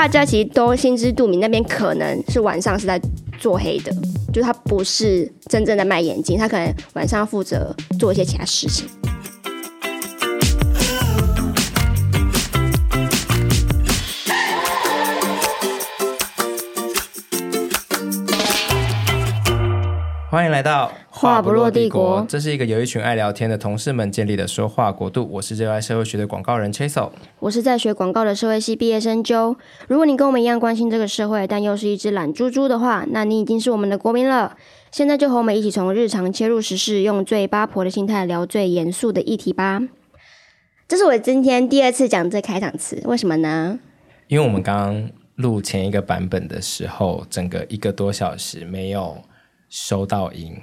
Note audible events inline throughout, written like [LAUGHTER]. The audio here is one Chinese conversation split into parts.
大家其实都心知肚明，那边可能是晚上是在做黑的，就是他不是真正的卖眼镜，他可能晚上负责做一些其他事情。欢迎来到话不落帝国。这是一个由一群爱聊天的同事们建立的说话国度。我是热爱社会学的广告人 Chasel，我是在学广告的社会系毕业生 Joe。如果你跟我们一样关心这个社会，但又是一只懒猪猪的话，那你已经是我们的国民了。现在就和我们一起从日常切入时事，用最八婆的心态聊最严肃的议题吧。这是我今天第二次讲这开场词，为什么呢？因为我们刚刚录前一个版本的时候，整个一个多小时没有。收到音，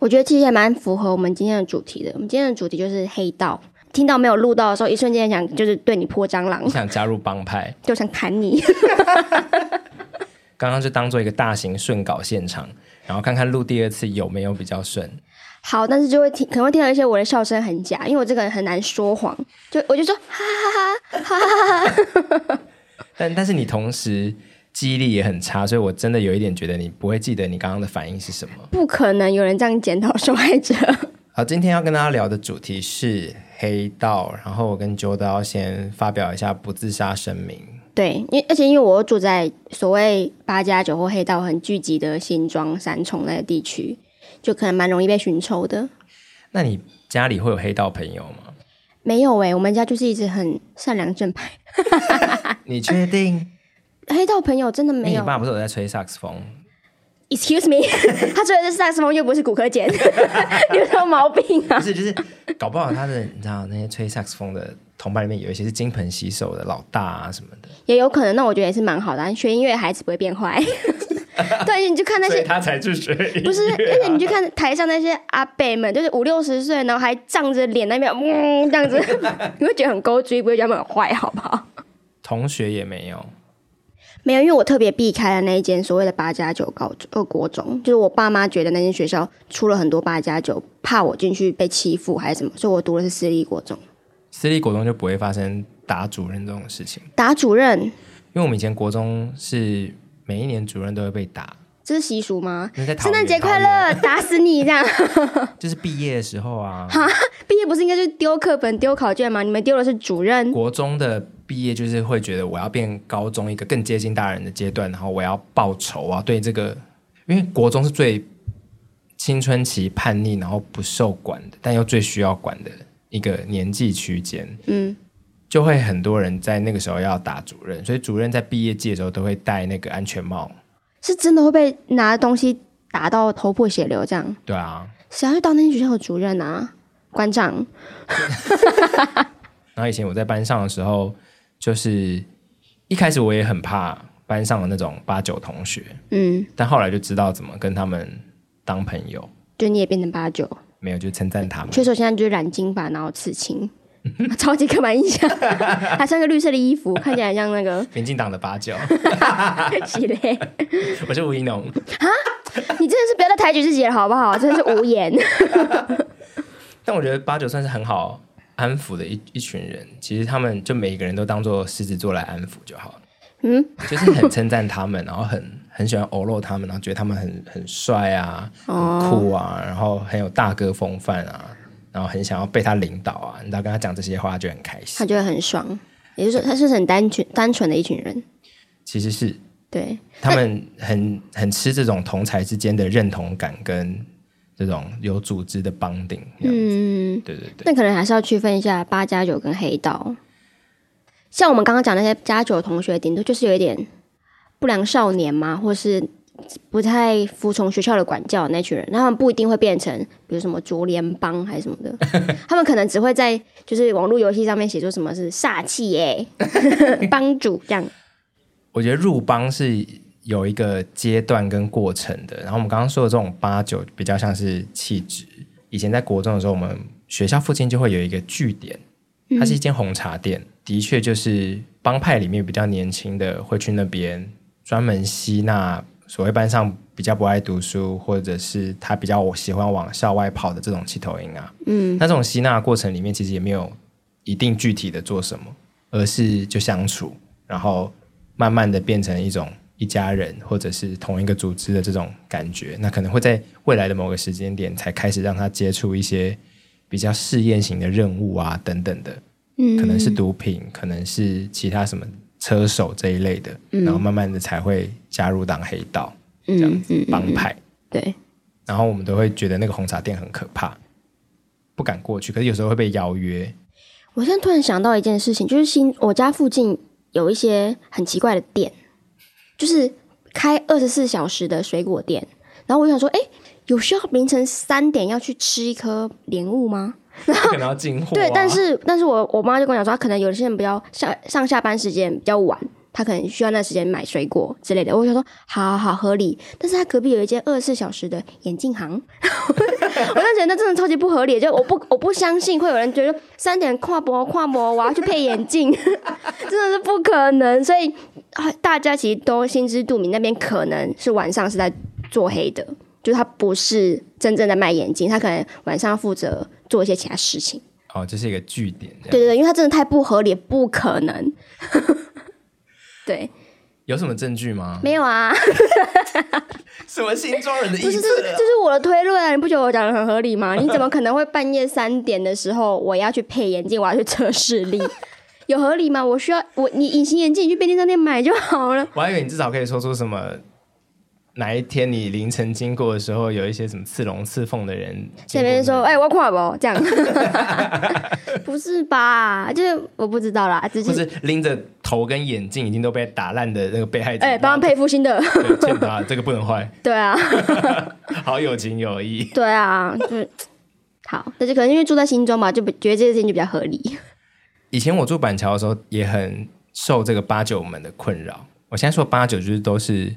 我觉得其实也蛮符合我们今天的主题的。我们今天的主题就是黑道。听到没有录到的时候，一瞬间想就是对你泼蟑螂，想加入帮派，就想砍你。[LAUGHS] 刚刚就当做一个大型顺稿现场，然后看看录第二次有没有比较顺。好，但是就会听，可能会听到一些我的笑声很假，因为我这个人很难说谎，就我就说哈哈哈哈哈哈哈。[LAUGHS] 但但是你同时。记忆力也很差，所以我真的有一点觉得你不会记得你刚刚的反应是什么。不可能有人这样检讨受害者。好，今天要跟大家聊的主题是黑道，然后我跟要先发表一下不自杀声明。对，因而且因为我住在所谓八加九或黑道很聚集的新庄三重那个地区，就可能蛮容易被寻仇的。那你家里会有黑道朋友吗？没有哎、欸，我们家就是一直很善良正派。[LAUGHS] 你确定？黑道朋友真的没有。你爸不是有在吹萨克斯风？Excuse me，[LAUGHS] 他吹的是萨克斯风，又不是骨科碱，[LAUGHS] 有什么毛病啊？不是，就是搞不好他的，你知道那些吹萨克斯风的同伴里面有一些是金盆洗手的老大啊什么的，也有可能。那我觉得也是蛮好的，学音乐的孩子不会变坏。[LAUGHS] 对，你就看那些他才去学，不是，而且你就看台上那些阿伯们，就是五六十岁，然后还胀着脸那边，嗯，这样子，你会觉得很勾追，不会觉得他们很坏，好不好？同学也没有。没有，因为我特别避开了那一间所谓的八加九高中、呃国中，就是我爸妈觉得那间学校出了很多八加九，怕我进去被欺负还是什么，所以我读的是私立国中。私立国中就不会发生打主任这种事情。打主任？因为我们以前国中是每一年主任都会被打，这是习俗吗？圣诞节快乐，打死你这样。[LAUGHS] 就是毕业的时候啊，哈，毕业不是应该就是丢课本、丢考卷吗？你们丢的是主任。国中的。毕业就是会觉得我要变高中一个更接近大人的阶段，然后我要报仇啊！对这个，因为国中是最青春期叛逆，然后不受管的，但又最需要管的一个年纪区间。嗯，就会很多人在那个时候要打主任，所以主任在毕业季的时候都会戴那个安全帽。是真的会被拿东西打到头破血流这样？对啊，谁要去当那间学校的主任啊？馆长。[LAUGHS] 然后以前我在班上的时候。就是一开始我也很怕班上的那种八九同学，嗯，但后来就知道怎么跟他们当朋友。就你也变成八九？没有，就称赞他们。确实，我现在就是染金发，然后刺青，[LAUGHS] 超级刻板印象，[LAUGHS] 还穿个绿色的衣服，看起来像那个民进党的八九。[LAUGHS] 是嘞，我是吴怡农。啊，你真的是不要再抬举自己了，好不好？真的是无言。但我觉得八九算是很好。安抚的一一群人，其实他们就每一个人都当做狮子座来安抚就好了。嗯，就是很称赞他们，然后很很喜欢欧露他们，然后觉得他们很很帅啊，很酷啊，然后很有大哥风范啊，然后很想要被他领导啊。你知道跟他讲这些话，就很开心，他就会很爽。也就是说，他是很单纯单纯的一群人。其实是对他们很很吃这种同才之间的认同感跟。这种有组织的 bonding，嗯，对对对，那可能还是要区分一下八加九跟黑道。像我们刚刚讲那些加九同学，顶多就是有一点不良少年嘛，或是不太服从学校的管教的那群人，那他们不一定会变成，比如什么卓联帮还是什么的，[LAUGHS] 他们可能只会在就是网络游戏上面写出什么是煞气耶，[LAUGHS] 帮主这样。我觉得入帮是。有一个阶段跟过程的，然后我们刚刚说的这种八九比较像是气质。以前在国中的时候，我们学校附近就会有一个据点，它是一间红茶店，嗯、的确就是帮派里面比较年轻的会去那边专门吸纳所谓班上比较不爱读书，或者是他比较喜欢往校外跑的这种气头鹰啊。嗯，那这种吸纳过程里面其实也没有一定具体的做什么，而是就相处，然后。慢慢的变成一种一家人或者是同一个组织的这种感觉。那可能会在未来的某个时间点才开始让他接触一些比较试验型的任务啊等等的，嗯，可能是毒品，可能是其他什么车手这一类的，嗯、然后慢慢的才会加入当黑道。这样子帮派、对，然后我们都会觉得那个红茶店很可怕，不敢过去。可是有时候会被邀约。我现在突然想到一件事情，就是新我家附近有一些很奇怪的店，就是开二十四小时的水果店。然后我想说，哎，有需要凌晨三点要去吃一颗莲雾吗？[LAUGHS] 然后可能要进货、啊。对，但是但是我我妈就跟我讲说，可能有些人比较下上下班时间比较晚。她可能需要那时间买水果之类的，我想说好好好合理。但是她隔壁有一间二十四小时的眼镜行，[LAUGHS] 我就觉得那真的超级不合理。就我不我不相信会有人觉得三点跨博跨博我要去配眼镜，[LAUGHS] 真的是不可能。所以大家其实都心知肚明，那边可能是晚上是在做黑的，就是他不是真正的卖眼镜，他可能晚上负责做一些其他事情。哦，这是一个据点。对对对，因为他真的太不合理，不可能。[LAUGHS] 对，有什么证据吗？没有啊，[LAUGHS] 什么新庄人的意思？这是这是我的推论啊！你不觉得我讲的很合理吗？你怎么可能会半夜三点的时候，我要去配眼镜，我要去测视力，有合理吗？我需要我你隐形眼镜，你去便利商店买就好了。我还以为你至少可以说出什么。哪一天你凌晨经过的时候，有一些什么刺龙刺凤的人，前面说：“哎、欸，我跨不这样，[LAUGHS] 不是吧？就是我不知道啦，只是，是拎着头跟眼镜已经都被打烂的那个被害者，哎、欸，帮他配副新的，欠他这个不能坏。[LAUGHS] 对啊，[LAUGHS] 好有情有义。对啊，就好，但是可能因为住在新庄嘛，就觉得这件事情就比较合理。以前我住板桥的时候，也很受这个八九门的困扰。我现在说八九就是都是。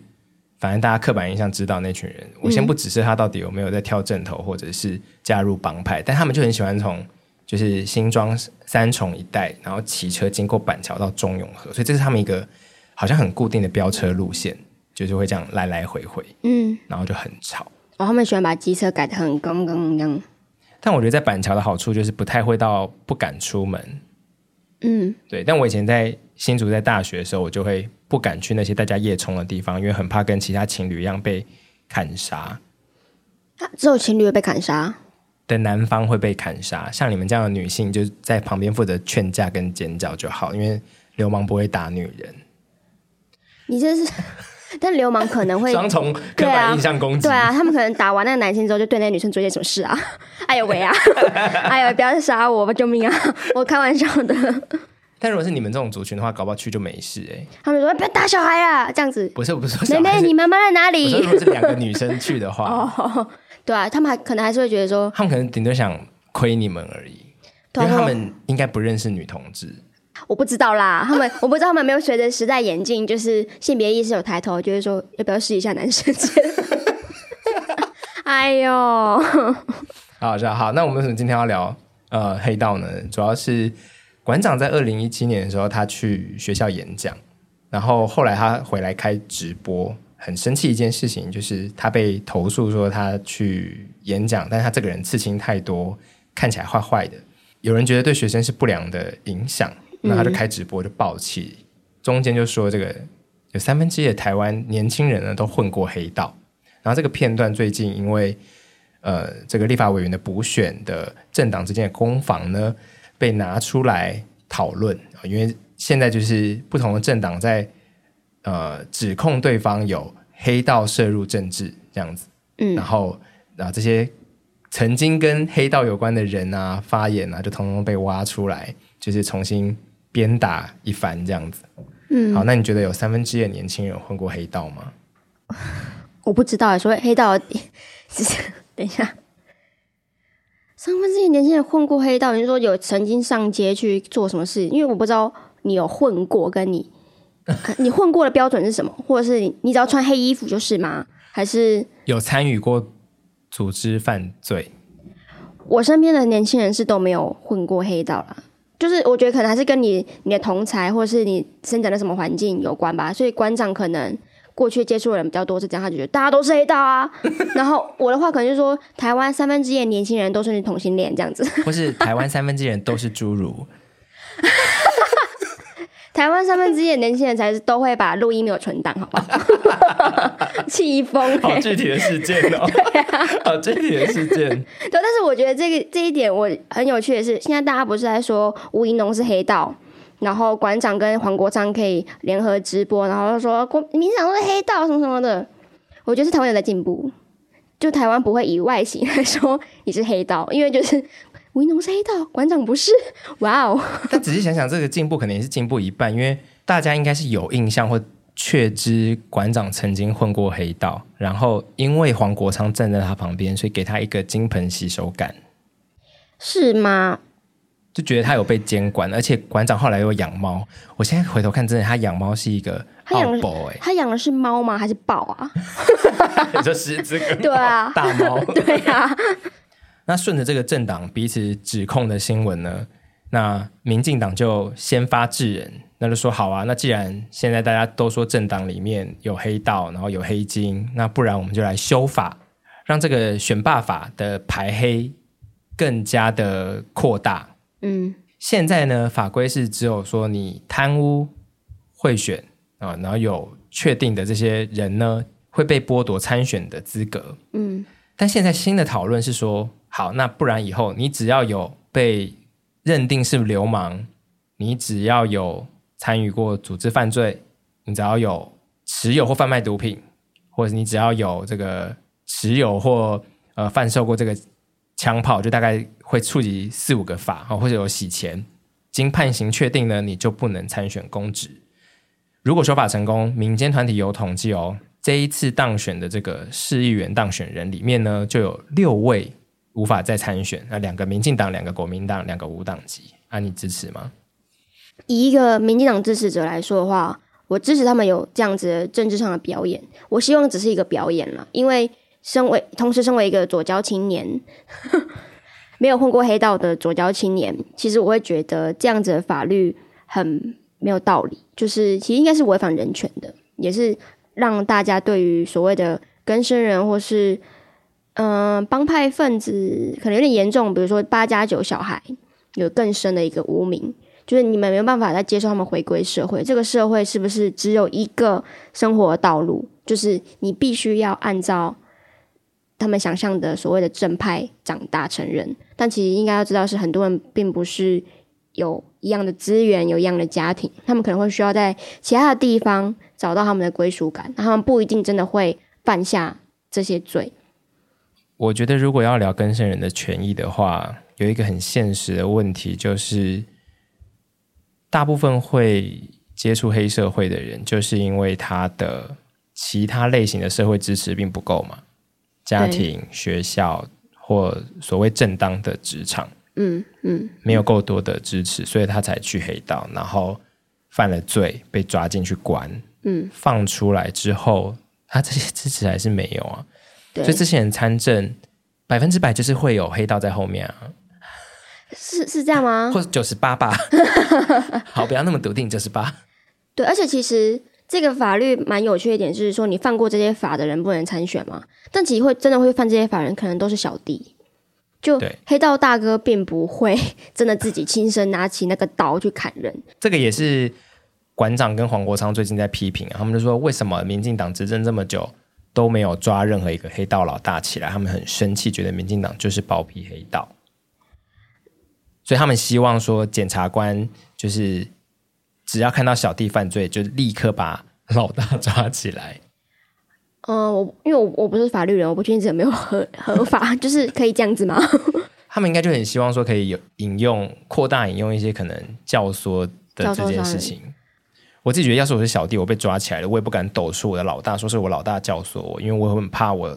反正大家刻板印象知道那群人，我先不指示他到底有没有在跳正头，或者是加入帮派，但他们就很喜欢从就是新庄三重一带，然后骑车经过板桥到中永和，所以这是他们一个好像很固定的飙车路线，就是会这样来来回回，嗯，然后就很吵。哦，他们喜欢把机车改得很刚刚一样。但我觉得在板桥的好处就是不太会到不敢出门，嗯，对。但我以前在新竹在大学的时候，我就会。不敢去那些大家夜冲的地方，因为很怕跟其他情侣一样被砍杀。只有情侣会被砍杀？的男方会被砍杀，像你们这样的女性就在旁边负责劝架跟尖叫就好，因为流氓不会打女人。你这是，[LAUGHS] 但流氓可能会 [LAUGHS] 双重刻板印象攻击。对啊，他们可能打完那个男性之后，就对那个女生做些什么事啊？哎呦喂啊！[LAUGHS] 哎呦，不要杀我吧，救命啊！我开玩笑的。但如果是你们这种族群的话，搞不好去就没事哎、欸。他们说不要打小孩啊，这样子。不是不是，妹妹，你妈妈在哪里？如果是两个女生去的话，[LAUGHS] 哦，对啊，他们还可能还是会觉得说，他们可能顶多想亏你们而已，因为他们应该不认识女同志。我不知道啦，他们我不知道他们没有随着时代演进，就是性别意识有抬头，就是说要不要试一下男生？[LAUGHS] 哎呦，好好好，那我们为什么今天要聊呃黑道呢？主要是。馆长在二零一七年的时候，他去学校演讲，然后后来他回来开直播，很生气一件事情就是他被投诉说他去演讲，但是他这个人刺青太多，看起来坏坏的，有人觉得对学生是不良的影响，那他就开直播就爆气，嗯、中间就说这个有三分之一的台湾年轻人呢都混过黑道，然后这个片段最近因为呃这个立法委员的补选的政党之间的攻防呢。被拿出来讨论，因为现在就是不同的政党在呃指控对方有黑道涉入政治这样子，嗯，然后啊这些曾经跟黑道有关的人啊发言啊，就通通被挖出来，就是重新鞭打一番这样子，嗯，好，那你觉得有三分之一的年轻人混过黑道吗？我不知道，所谓黑道，[LAUGHS] 等一下。三分之一年轻人混过黑道，你说有曾经上街去做什么事？因为我不知道你有混过，跟你 [LAUGHS] 你混过的标准是什么？或者是你你只要穿黑衣服就是吗？还是有参与过组织犯罪？我身边的年轻人是都没有混过黑道啦，就是我觉得可能还是跟你你的同才或者是你生长的什么环境有关吧。所以馆长可能。过去接触的人比较多，是这样，他就觉得大家都是黑道啊。[LAUGHS] 然后我的话可能就是说，台湾三分之一的年轻人都是同性恋这样子，或是台湾三分之一人都是侏儒。[LAUGHS] 台湾三分之一的年轻人才是都会把录音没有存档，好不好？[LAUGHS] 气疯、欸！好具体的事件哦、喔，对啊，好具体的事件。对，但是我觉得这个这一点我很有趣的是，现在大家不是在说吴怡农是黑道，然后馆长跟黄国昌可以联合直播，然后说国民党都是黑道什么什么的。我觉得是台湾有在进步，就台湾不会以外形来说你是黑道，因为就是。吴怡农是黑道，馆长不是。[LAUGHS] 哇哦！[LAUGHS] 但仔细想想，这个进步可能也是进步一半，因为大家应该是有印象或确知馆长曾经混过黑道，然后因为黄国昌站在他旁边，所以给他一个金盆洗手感，是吗？就觉得他有被监管，而且馆长后来又养猫。我现在回头看，真的他养猫是一个他养哎，他养的是猫吗？还是豹啊？[LAUGHS] 你说狮子跟 [LAUGHS] 对啊，大猫 [LAUGHS] 对啊。那顺着这个政党彼此指控的新闻呢，那民进党就先发制人，那就说好啊，那既然现在大家都说政党里面有黑道，然后有黑金，那不然我们就来修法，让这个选罢法的排黑更加的扩大。嗯，现在呢，法规是只有说你贪污贿选啊，然后有确定的这些人呢，会被剥夺参选的资格。嗯，但现在新的讨论是说。好，那不然以后你只要有被认定是流氓，你只要有参与过组织犯罪，你只要有持有或贩卖毒品，或者你只要有这个持有或呃贩售过这个枪炮，就大概会触及四五个法啊，或者有洗钱，经判刑确定呢，你就不能参选公职。如果修法成功，民间团体有统计哦，这一次当选的这个市议员当选人里面呢，就有六位。无法再参选，那两个民进党，两个国民党，两个无党籍，啊，你支持吗？以一个民进党支持者来说的话，我支持他们有这样子的政治上的表演。我希望只是一个表演了，因为身为同时身为一个左交青年，[LAUGHS] 没有混过黑道的左胶青年，其实我会觉得这样子的法律很没有道理，就是其实应该是违反人权的，也是让大家对于所谓的更生人或是。嗯、呃，帮派分子可能有点严重，比如说八加九小孩有更深的一个污名，就是你们没有办法再接受他们回归社会。这个社会是不是只有一个生活的道路？就是你必须要按照他们想象的所谓的正派长大成人。但其实应该要知道，是很多人并不是有一样的资源，有一样的家庭，他们可能会需要在其他的地方找到他们的归属感，他们不一定真的会犯下这些罪。我觉得，如果要聊更生人的权益的话，有一个很现实的问题，就是大部分会接触黑社会的人，就是因为他的其他类型的社会支持并不够嘛，家庭、学校或所谓正当的职场，嗯嗯，没有够多的支持，所以他才去黑道，然后犯了罪被抓进去关，嗯，放出来之后，他这些支持还是没有啊。所以这些人参政，百分之百就是会有黑道在后面啊，是是这样吗？或者九十八吧，[LAUGHS] 好，不要那么笃定，九十八。对，而且其实这个法律蛮有趣的一点，就是说你犯过这些法的人不能参选嘛。但其实会真的会犯这些法人，可能都是小弟，就黑道大哥并不会 [LAUGHS] 真的自己亲身拿起那个刀去砍人。这个也是馆长跟黄国昌最近在批评啊，他们就说为什么民进党执政这么久，都没有抓任何一个黑道老大起来，他们很生气，觉得民进党就是包庇黑道，所以他们希望说检察官就是只要看到小弟犯罪，就立刻把老大抓起来。嗯、呃，我因为我我不是法律人，我不确定这有没有合合法，就是可以这样子吗？[LAUGHS] 他们应该就很希望说可以有引用扩大引用一些可能教唆的这件事情。我自己觉得，要是我是小弟，我被抓起来了，我也不敢抖出我的老大，说是我老大教唆我，因为我很怕我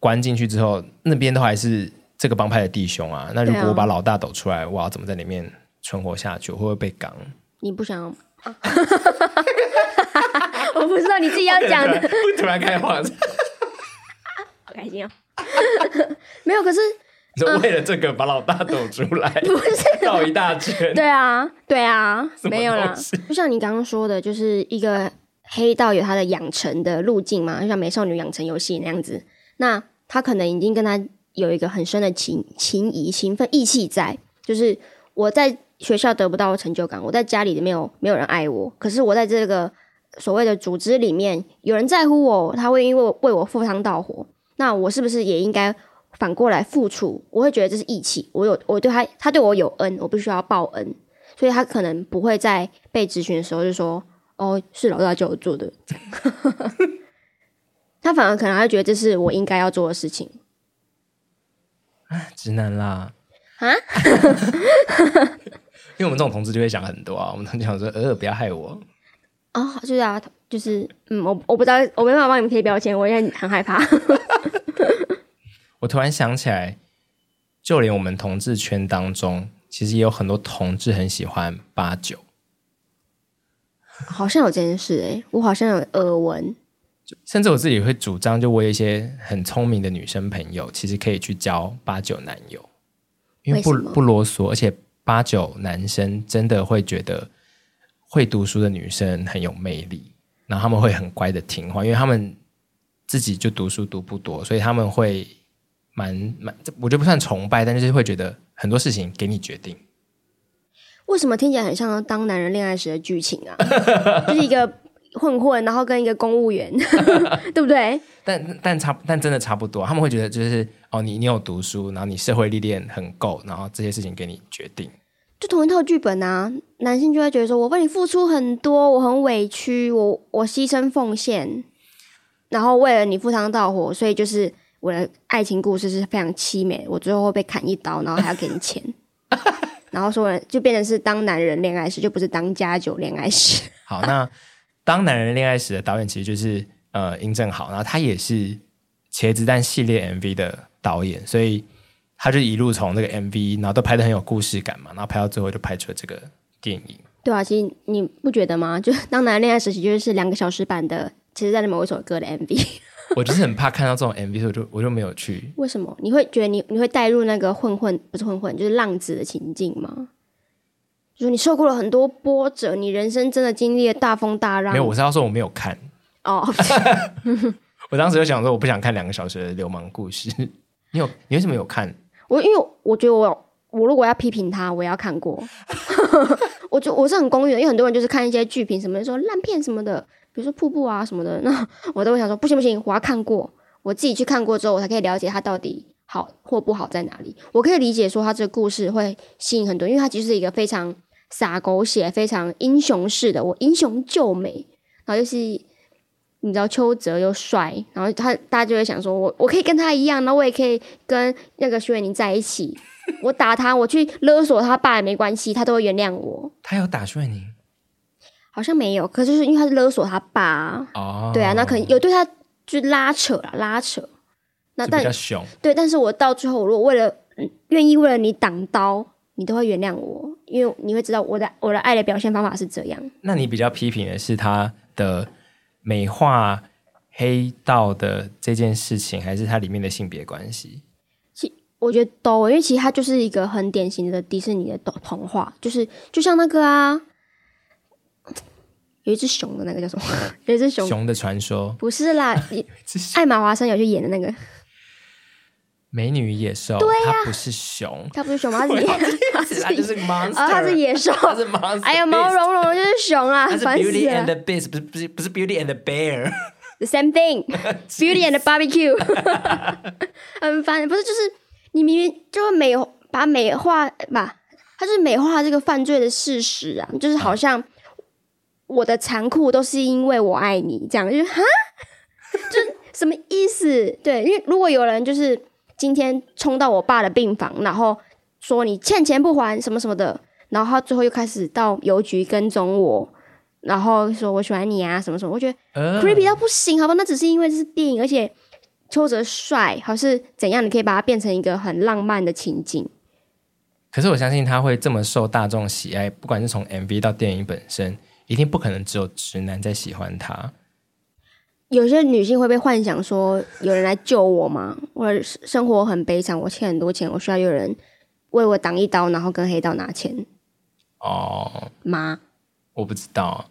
关进去之后，那边都还是这个帮派的弟兄啊。那如果我把老大抖出来，我要怎么在里面存活下去？我会不会被赶？你不想？啊、[LAUGHS] 我不知道你自己要讲的。突然开话，[LAUGHS] 好开心哦！[LAUGHS] 没有，可是。就为了这个把老大抖出来，不是绕一大圈。对啊，对啊，没有啦。就像你刚刚说的，就是一个黑道有他的养成的路径嘛，就像美少女养成游戏那样子。那他可能已经跟他有一个很深的情情谊、情分、义气在。就是我在学校得不到成就感，我在家里没有没有人爱我，可是我在这个所谓的组织里面有人在乎我，他会因为为我赴汤蹈火，那我是不是也应该反过来付出？我会觉得这是义气，我有我对他，他对我有恩，我必须要报恩，所以他可能不会在被咨询的时候就说：“哦，是老大叫我做的。[LAUGHS] ”他反而可能会觉得这是我应该要做的事情。直男啦。啊，因为我们这种同志就会想很多啊，我们就想说，呃，不要害我。哦，就是啊，就是，嗯，我我不知道，我没办法帮你们贴标签，我现在很害怕。[LAUGHS] 我突然想起来，就连我们同志圈当中，其实也有很多同志很喜欢八九，好像有这件事哎、欸，我好像有耳闻。甚至我自己会主张，就我有一些很聪明的女生朋友，其实可以去交八九男友。因为不为不啰嗦，而且八九男生真的会觉得会读书的女生很有魅力，然后他们会很乖的听话，因为他们自己就读书读不多，所以他们会蛮蛮，我觉得不算崇拜，但是会觉得很多事情给你决定。为什么听起来很像当男人恋爱时的剧情啊？[LAUGHS] 就是一个。混混，然后跟一个公务员，[LAUGHS] 对不对？但但差，但真的差不多。他们会觉得就是哦，你你有读书，然后你社会历练很够，然后这些事情给你决定，就同一套剧本啊。男性就会觉得说，我为你付出很多，我很委屈，我我牺牲奉献，然后为了你赴汤蹈火，所以就是我的爱情故事是非常凄美。我最后会被砍一刀，然后还要给你钱，[LAUGHS] 然后说就变成是当男人恋爱时，就不是当家酒恋爱时。好，那。当男人恋爱时的导演其实就是呃殷正豪，然后他也是《茄子蛋》系列 MV 的导演，所以他就一路从那个 MV，然后都拍的很有故事感嘛，然后拍到最后就拍出了这个电影。对啊，其实你不觉得吗？[LAUGHS] 就当男人恋爱时期就是两个小时版的《茄子蛋》的某一首歌的 MV。[LAUGHS] 我就是很怕看到这种 MV，所以我就我就没有去。为什么？你会觉得你你会带入那个混混不是混混就是浪子的情境吗？就是你受过了很多波折，你人生真的经历了大风大浪。没有，我是要说我没有看。哦，[LAUGHS] [LAUGHS] 我当时就想说，我不想看两个小时的流氓故事。你有？你为什么有看？我因为我觉得我我如果要批评他，我也要看过。[LAUGHS] 我就我是很公允的，因为很多人就是看一些剧评什么的说烂片什么的，比如说瀑布啊什么的，那我都会想说不行不行，我要看过，我自己去看过之后，我才可以了解他到底好或不好在哪里。我可以理解说他这个故事会吸引很多，因为他其实是一个非常。洒狗血，非常英雄式的，我英雄救美，然后又是你知道邱泽又帅，然后他大家就会想说，我我可以跟他一样，然后我也可以跟那个徐伟宁在一起，我打他，我去勒索他爸也没关系，他都会原谅我。他有打徐伟宁？好像没有，可是就是因为他是勒索他爸哦，对啊，那可能有对他就拉扯啦，拉扯，那但比较凶，对，但是我到最后，我如果为了愿意为了你挡刀。你都会原谅我，因为你会知道我的我的爱的表现方法是这样。那你比较批评的是他的美化黑道的这件事情，还是它里面的性别关系？其我觉得都，因为其实它就是一个很典型的迪士尼的童话，就是就像那个啊，有一只熊的那个叫什么？[LAUGHS] 有一只熊熊的传说？不是啦，[LAUGHS] 艾玛华森有去演的那个。美女与野兽，对呀、啊，它不是熊，它不是熊，它是野，它是它就是 monster，它是野兽，它是 monster，哎呀，毛茸茸的就是熊啊，它是 Beauty and the Beast，不是不是不是 Beauty and the Bear，the same thing，Beauty [LAUGHS] and the Barbecue，[LAUGHS] 很烦，不是就是你明明就会美把美化吧，它就是美化这个犯罪的事实啊，就是好像我的残酷都是因为我爱你这样，就是哈，[LAUGHS] 就什么意思？对，因为如果有人就是。今天冲到我爸的病房，然后说你欠钱不还什么什么的，然后他最后又开始到邮局跟踪我，然后说我喜欢你啊什么什么，我觉得 creepy 到不行，好吧？那只是因为这是电影，而且邱泽帅，还是怎样？你可以把它变成一个很浪漫的情景。可是我相信他会这么受大众喜爱，不管是从 MV 到电影本身，一定不可能只有直男在喜欢他。有些女性会被幻想说有人来救我吗？我生活很悲惨，我欠很多钱，我需要有人为我挡一刀，然后跟黑道拿钱。哦，妈，我不知道，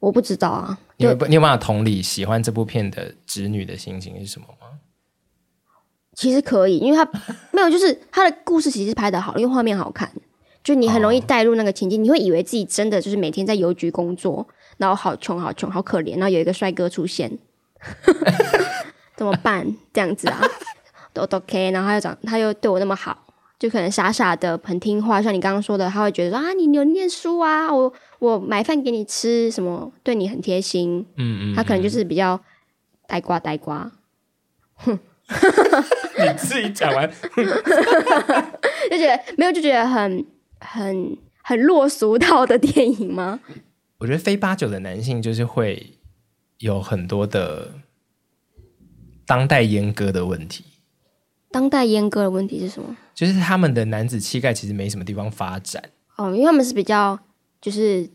我不知道啊。你有你有办法同理喜欢这部片的直女的心情是什么吗？其实可以，因为他没有，就是他的故事其实拍的好，因为画面好看。就你很容易带入那个情境，哦、你会以为自己真的就是每天在邮局工作，然后好穷好穷好可怜，然后有一个帅哥出现，[LAUGHS] 怎么办？这样子啊，都都 OK，然后他又长他又对我那么好，就可能傻傻的很听话，像你刚刚说的，他会觉得说啊，你有念书啊，我我买饭给你吃，什么对你很贴心，嗯，嗯嗯，他可能就是比较呆瓜呆瓜，哼。[LAUGHS] 你自己讲完，[LAUGHS] 就觉得没有，就觉得很很很落俗套的电影吗？我觉得非八九的男性就是会有很多的当代阉割的问题。当代阉割的问题是什么？就是他们的男子气概其实没什么地方发展。哦，因为他们是比较就是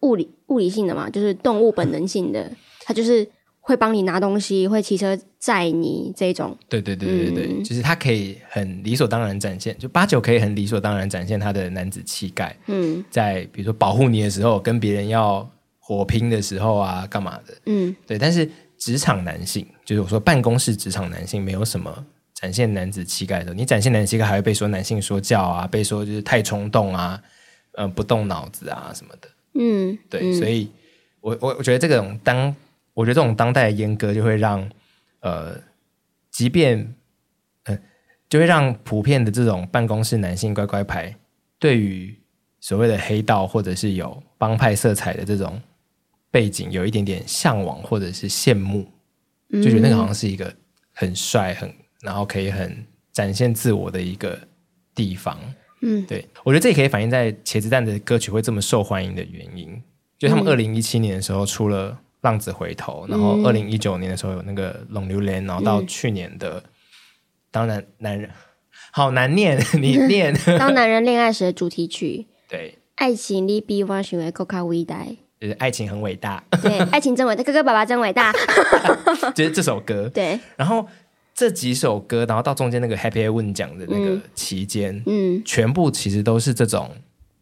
物理物理性的嘛，就是动物本能性的，他就是。会帮你拿东西，会骑车载你这种。对对对对对，嗯、就是他可以很理所当然展现，就八九可以很理所当然展现他的男子气概。嗯，在比如说保护你的时候，跟别人要火拼的时候啊，干嘛的？嗯，对。但是职场男性，就是我说办公室职场男性，没有什么展现男子气概的时候。你展现男子气概，还会被说男性说教啊，被说就是太冲动啊，呃，不动脑子啊什么的。嗯，对。嗯、所以我我我觉得这种当。我觉得这种当代的阉割就会让，呃，即便，嗯、呃，就会让普遍的这种办公室男性乖乖牌，对于所谓的黑道或者是有帮派色彩的这种背景，有一点点向往或者是羡慕，就觉得那个好像是一个很帅、很然后可以很展现自我的一个地方。嗯，对，我觉得这也可以反映在茄子蛋的歌曲会这么受欢迎的原因，就他们二零一七年的时候出了。浪子回头，然后二零一九年的时候有那个《浪流连》，然后到去年的，当然男人好难念，你 [LAUGHS] 念当男人恋爱时的主题曲，[LAUGHS] 对，爱情你比我想的更加伟大，就是爱情很伟大，对，爱情真伟大，哥哥爸爸真伟大，[LAUGHS] 就是这首歌，对，然后这几首歌，然后到中间那个 Happy Ending 讲的那个期间，嗯，全部其实都是这种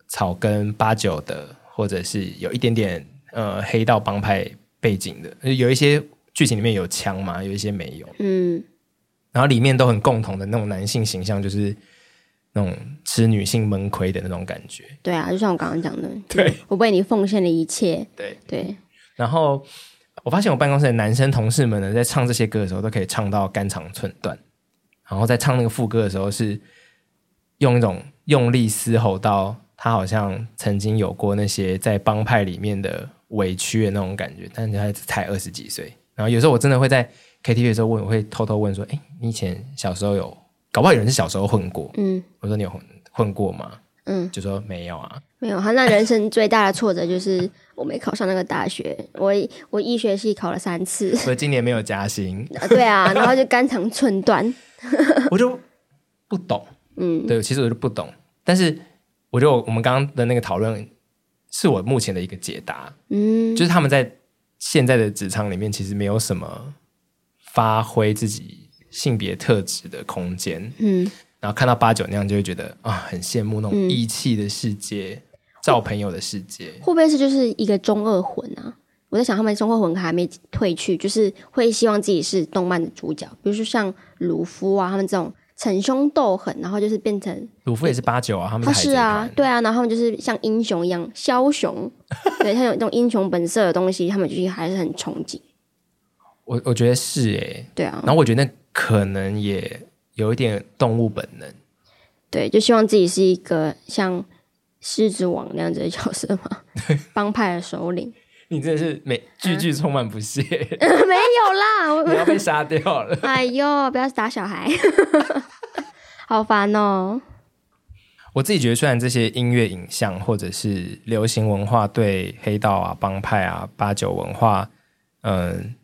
草根八九的，或者是有一点点呃黑道帮派。背景的有一些剧情里面有枪嘛，有一些没有。嗯，然后里面都很共同的那种男性形象，就是那种吃女性闷亏的那种感觉。对啊，就像我刚刚讲的，对，我为你奉献了一切。对对。对然后我发现我办公室的男生同事们呢，在唱这些歌的时候，都可以唱到肝肠寸断。然后在唱那个副歌的时候，是用一种用力嘶吼到他好像曾经有过那些在帮派里面的。委屈的那种感觉，但是他才二十几岁。然后有时候我真的会在 KTV 的时候问，我会偷偷问说：“哎，你以前小时候有，搞不好有人是小时候混过。”嗯，我说你有混混过吗？嗯，就说没有啊，没有。他那人生最大的挫折就是我没考上那个大学。我我医学系考了三次，所以今年没有加薪。[LAUGHS] 对啊，然后就肝肠寸断。[LAUGHS] 我就不懂，嗯，对，其实我就不懂。但是我觉得我们刚刚的那个讨论。是我目前的一个解答，嗯，就是他们在现在的职场里面，其实没有什么发挥自己性别特质的空间，嗯，然后看到八九那样，就会觉得啊，很羡慕那种义气的世界，交、嗯、朋友的世界，会不会是就是一个中二魂啊？我在想，他们中二魂还没退去，就是会希望自己是动漫的主角，比如说像鲁夫啊，他们这种。逞凶斗狠，然后就是变成鲁夫也是八九啊，他们是啊，对啊，然后他们就是像英雄一样枭雄，[LAUGHS] 对，他有那种英雄本色的东西，他们就是还是很憧憬。我我觉得是哎、欸，对啊，然后我觉得那可能也有一点动物本能，对，就希望自己是一个像狮子王那样子的角色吗，[LAUGHS] 帮派的首领。你真的是每句句充满不屑，啊、[LAUGHS] 没有啦，我 [LAUGHS] 要被杀掉了。哎呦，不要打小孩，好烦哦。我自己觉得，虽然这些音乐、影像或者是流行文化对黑道啊、帮派啊、八九文化，嗯，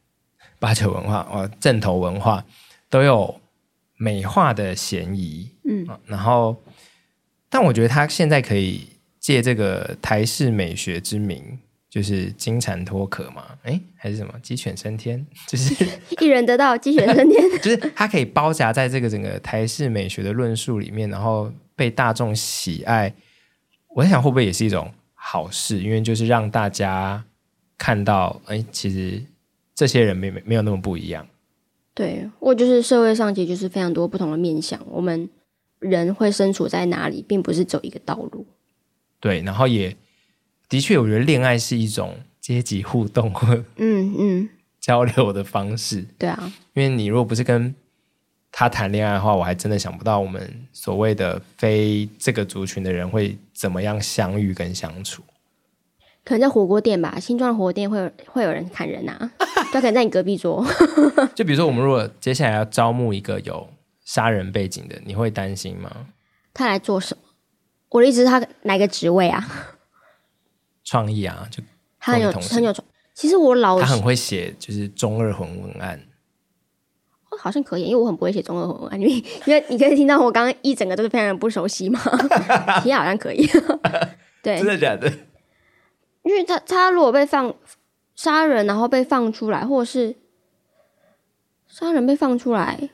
八九文化、哦，正头文化都有美化的嫌疑，嗯，然后，但我觉得他现在可以借这个台式美学之名。就是金蝉脱壳嘛，哎，还是什么鸡犬升天？[LAUGHS] 就是 [LAUGHS] 一人得道，鸡犬升天。[LAUGHS] 就是它可以包夹在这个整个台式美学的论述里面，然后被大众喜爱。我在想，会不会也是一种好事？因为就是让大家看到，哎，其实这些人没没没有那么不一样。对，我就是社会上其实就是非常多不同的面向，我们人会身处在哪里，并不是走一个道路。对，然后也的确，我觉得恋爱是一种阶级互动或嗯嗯 [LAUGHS] 交流的方式。对啊，因为你如果不是跟他谈恋爱的话，我还真的想不到我们所谓的非这个族群的人会怎么样相遇跟相处。可能在火锅店吧，新庄的火锅店会有会有人砍人啊，就可能在你隔壁桌。[LAUGHS] 就比如说，我们如果接下来要招募一个有杀人背景的，你会担心吗？他来做什么？我的意思是，他哪个职位啊？创意啊，就他很有很有。其实我老他很会写，就是中二魂文案。哦，好像可以，因为我很不会写中二魂文案，因为 [LAUGHS] 因为你可以听到我刚刚一整个都是非常不熟悉嘛。[LAUGHS] 其实好像可以，[LAUGHS] 对，真的假的？因为他他如果被放杀人，然后被放出来，或者是杀人被放出来，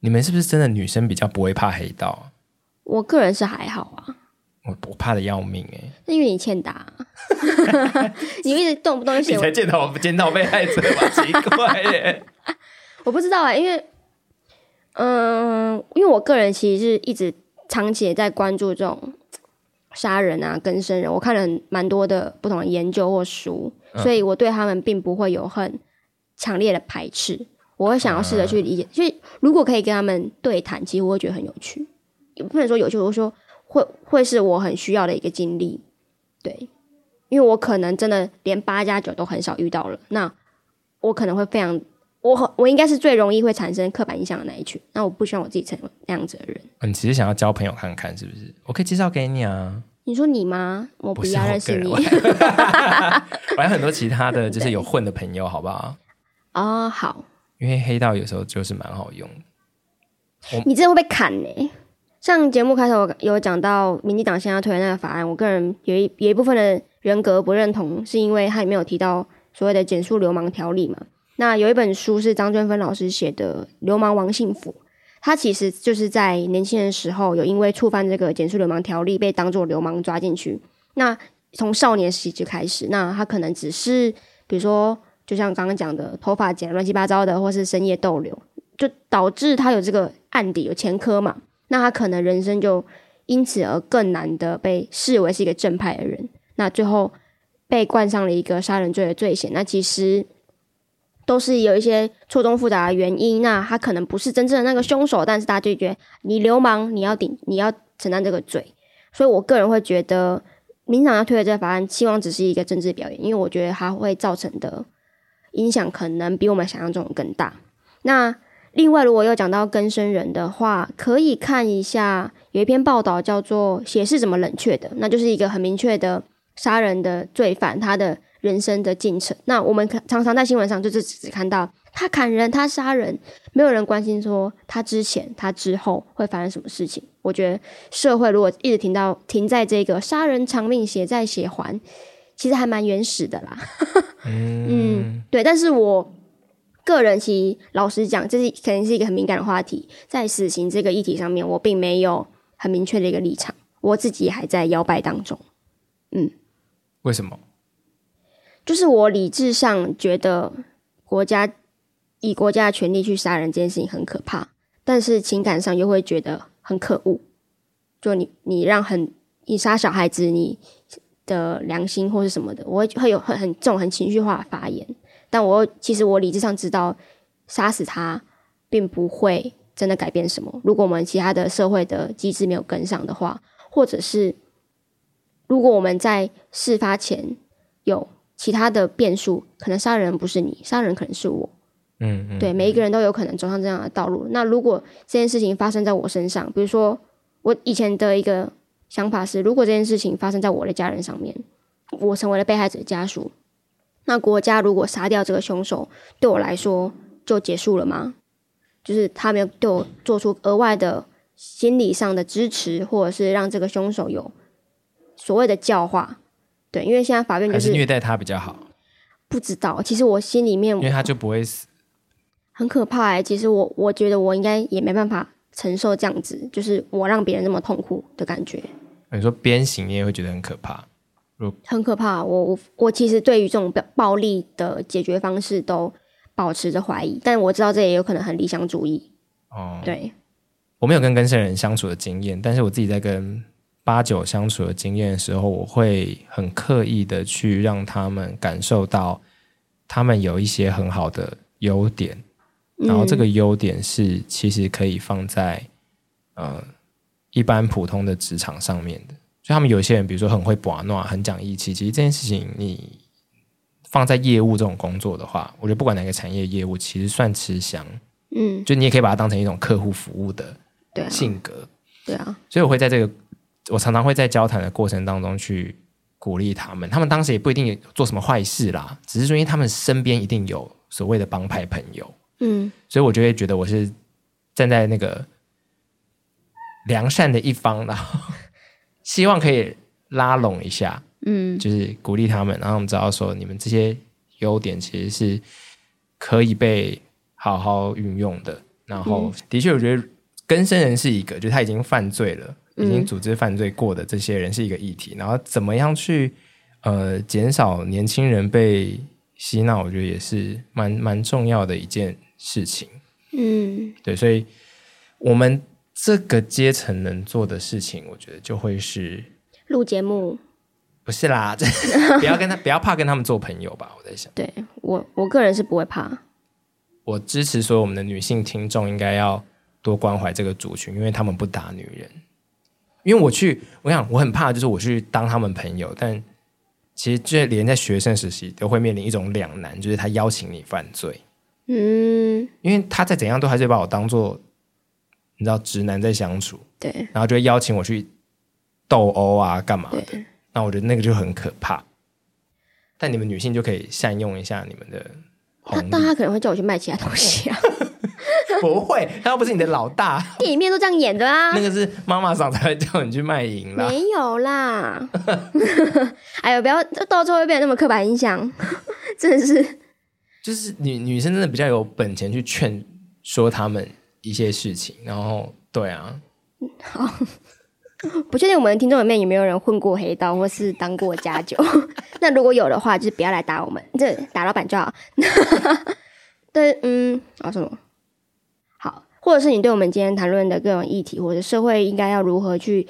你们是不是真的女生比较不会怕黑道？我个人是还好啊，我我怕的要命哎、欸，那因为你欠打，[LAUGHS] 你一直动不动就写，你才检讨我不检讨被害者吧？奇怪耶、欸，[LAUGHS] 我不知道啊、欸，因为嗯、呃，因为我个人其实是一直长期也在关注这种。杀人啊，跟生人，我看了蛮多的不同的研究或书，嗯，所以我对他们并不会有很强烈的排斥。我会想要试着去理解，所、嗯、以如果可以跟他们对谈，其实我会觉得很有趣。也不能说有趣，我说会会是我很需要的一个经历。对，因为我可能真的连八加九都很少遇到了，那我可能会非常，我我应该是最容易会产生刻板印象的那一群。那我不希望我自己成为那样子的人。你其实想要交朋友看看，是不是？我可以介绍给你啊。你说你吗？我不要认识你。[LAUGHS] 我还有很多其他的就是有混的朋友，好不好？[LAUGHS] 哦，好。因为黑道有时候就是蛮好用。你真的会被砍呢？像节目开头有讲到民进党现在推的那个法案，我个人有一有一部分的人格不认同，是因为他里面有提到所谓的检肃流氓条例嘛。那有一本书是张娟芬老师写的《流氓王幸福》。他其实就是在年轻的时候有因为触犯这个检肃流氓条例被当作流氓抓进去。那从少年时期就开始，那他可能只是比如说，就像刚刚讲的，头发剪乱七八糟的，或是深夜逗留，就导致他有这个案底有前科嘛。那他可能人生就因此而更难的被视为是一个正派的人。那最后被冠上了一个杀人罪的罪嫌。那其实。都是有一些错综复杂的原因，那他可能不是真正的那个凶手，但是大家就觉得你流氓，你要顶，你要承担这个罪。所以我个人会觉得，民党要推的这个法案，希望只是一个政治表演，因为我觉得它会造成的影响可能比我们想象中更大。那另外，如果又讲到更生人的话，可以看一下有一篇报道叫做《血是怎么冷却的》，那就是一个很明确的杀人的罪犯，他的。人生的进程，那我们常常在新闻上就是只看到他砍人、他杀人，没有人关心说他之前、他之后会发生什么事情。我觉得社会如果一直停到停在这个杀人偿命、血债血还，其实还蛮原始的啦。嗯，对。但是我个人其实老实讲，这是肯定是一个很敏感的话题，在死刑这个议题上面，我并没有很明确的一个立场，我自己还在摇摆当中。嗯，为什么？就是我理智上觉得国家以国家的权力去杀人这件事情很可怕，但是情感上又会觉得很可恶。就你你让很你杀小孩子，你的良心或是什么的，我会会有很很这种很情绪化的发言。但我其实我理智上知道，杀死他并不会真的改变什么。如果我们其他的社会的机制没有跟上的话，或者是如果我们在事发前有。其他的变数，可能杀人不是你，杀人可能是我。嗯，嗯，对，每一个人都有可能走上这样的道路。那如果这件事情发生在我身上，比如说我以前的一个想法是，如果这件事情发生在我的家人上面，我成为了被害者家属，那国家如果杀掉这个凶手，对我来说就结束了吗？就是他没有对我做出额外的心理上的支持，或者是让这个凶手有所谓的教化。对，因为现在法院就是，是虐待他比较好。不知道，其实我心里面，因为他就不会死，很可怕哎。其实我我觉得我应该也没办法承受这样子，就是我让别人那么痛苦的感觉。你说鞭刑，你也会觉得很可怕？很可怕。我我我其实对于这种暴力的解决方式都保持着怀疑，但我知道这也有可能很理想主义。哦，对，我没有跟跟生人相处的经验，但是我自己在跟。八九相处的经验的时候，我会很刻意的去让他们感受到他们有一些很好的优点，然后这个优点是其实可以放在呃一般普通的职场上面的。就他们有些人，比如说很会把闹，很讲义气，其实这件事情你放在业务这种工作的话，我觉得不管哪个产业业务，其实算吃香。嗯，就你也可以把它当成一种客户服务的性格。对啊，所以我会在这个，我常常会在交谈的过程当中去鼓励他们。他们当时也不一定做什么坏事啦，只是说因为他们身边一定有所谓的帮派朋友。嗯，所以我就会觉得我是站在那个良善的一方，然后。希望可以拉拢一下，嗯，就是鼓励他们，然后我们知道说，你们这些优点其实是可以被好好运用的。然后，的确，我觉得更生人是一个，就是他已经犯罪了，已经组织犯罪过的这些人是一个议题。然后，怎么样去呃减少年轻人被洗脑，我觉得也是蛮蛮重要的一件事情。嗯，对，所以我们。这个阶层能做的事情，我觉得就会是录节目，不是啦，[LAUGHS] 不要跟他，[LAUGHS] 不要怕跟他们做朋友吧。我在想，对我我个人是不会怕。我支持所有我们的女性听众应该要多关怀这个族群，因为他们不打女人。因为我去，我想我很怕，就是我去当他们朋友，但其实就连在学生时期都会面临一种两难，就是他邀请你犯罪，嗯，因为他再怎样都还是把我当做。你知道直男在相处，对，然后就会邀请我去斗殴啊，干嘛的？那我觉得那个就很可怕。但你们女性就可以善用一下你们的。他但他可能会叫我去卖其他东西啊。[LAUGHS] 不会，他又不是你的老大。电影面都这样演的啊。那个是妈妈桑才会叫你去卖淫啦。没有啦。[LAUGHS] 哎呦，不要到最后会变得那么刻板印象，[LAUGHS] 真的是。就是女女生真的比较有本钱去劝说他们。一些事情，然后对啊，好，不确定我们听众里面有没有人混过黑道或是当过家酒。[LAUGHS] 那如果有的话，就是不要来打我们，这打老板就好。[LAUGHS] 对，嗯，啊什么？好，或者是你对我们今天谈论的各种议题，或者社会应该要如何去，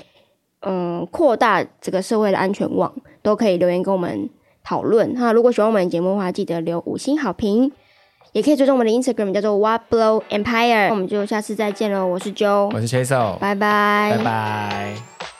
嗯，扩大这个社会的安全网，都可以留言跟我们讨论。哈，如果喜欢我们节目的话，记得留五星好评。也可以追踪我们的 Instagram，叫做 What Blow Empire。我们就下次再见喽！我是 Joe，我是 Chaseo，拜拜，拜拜。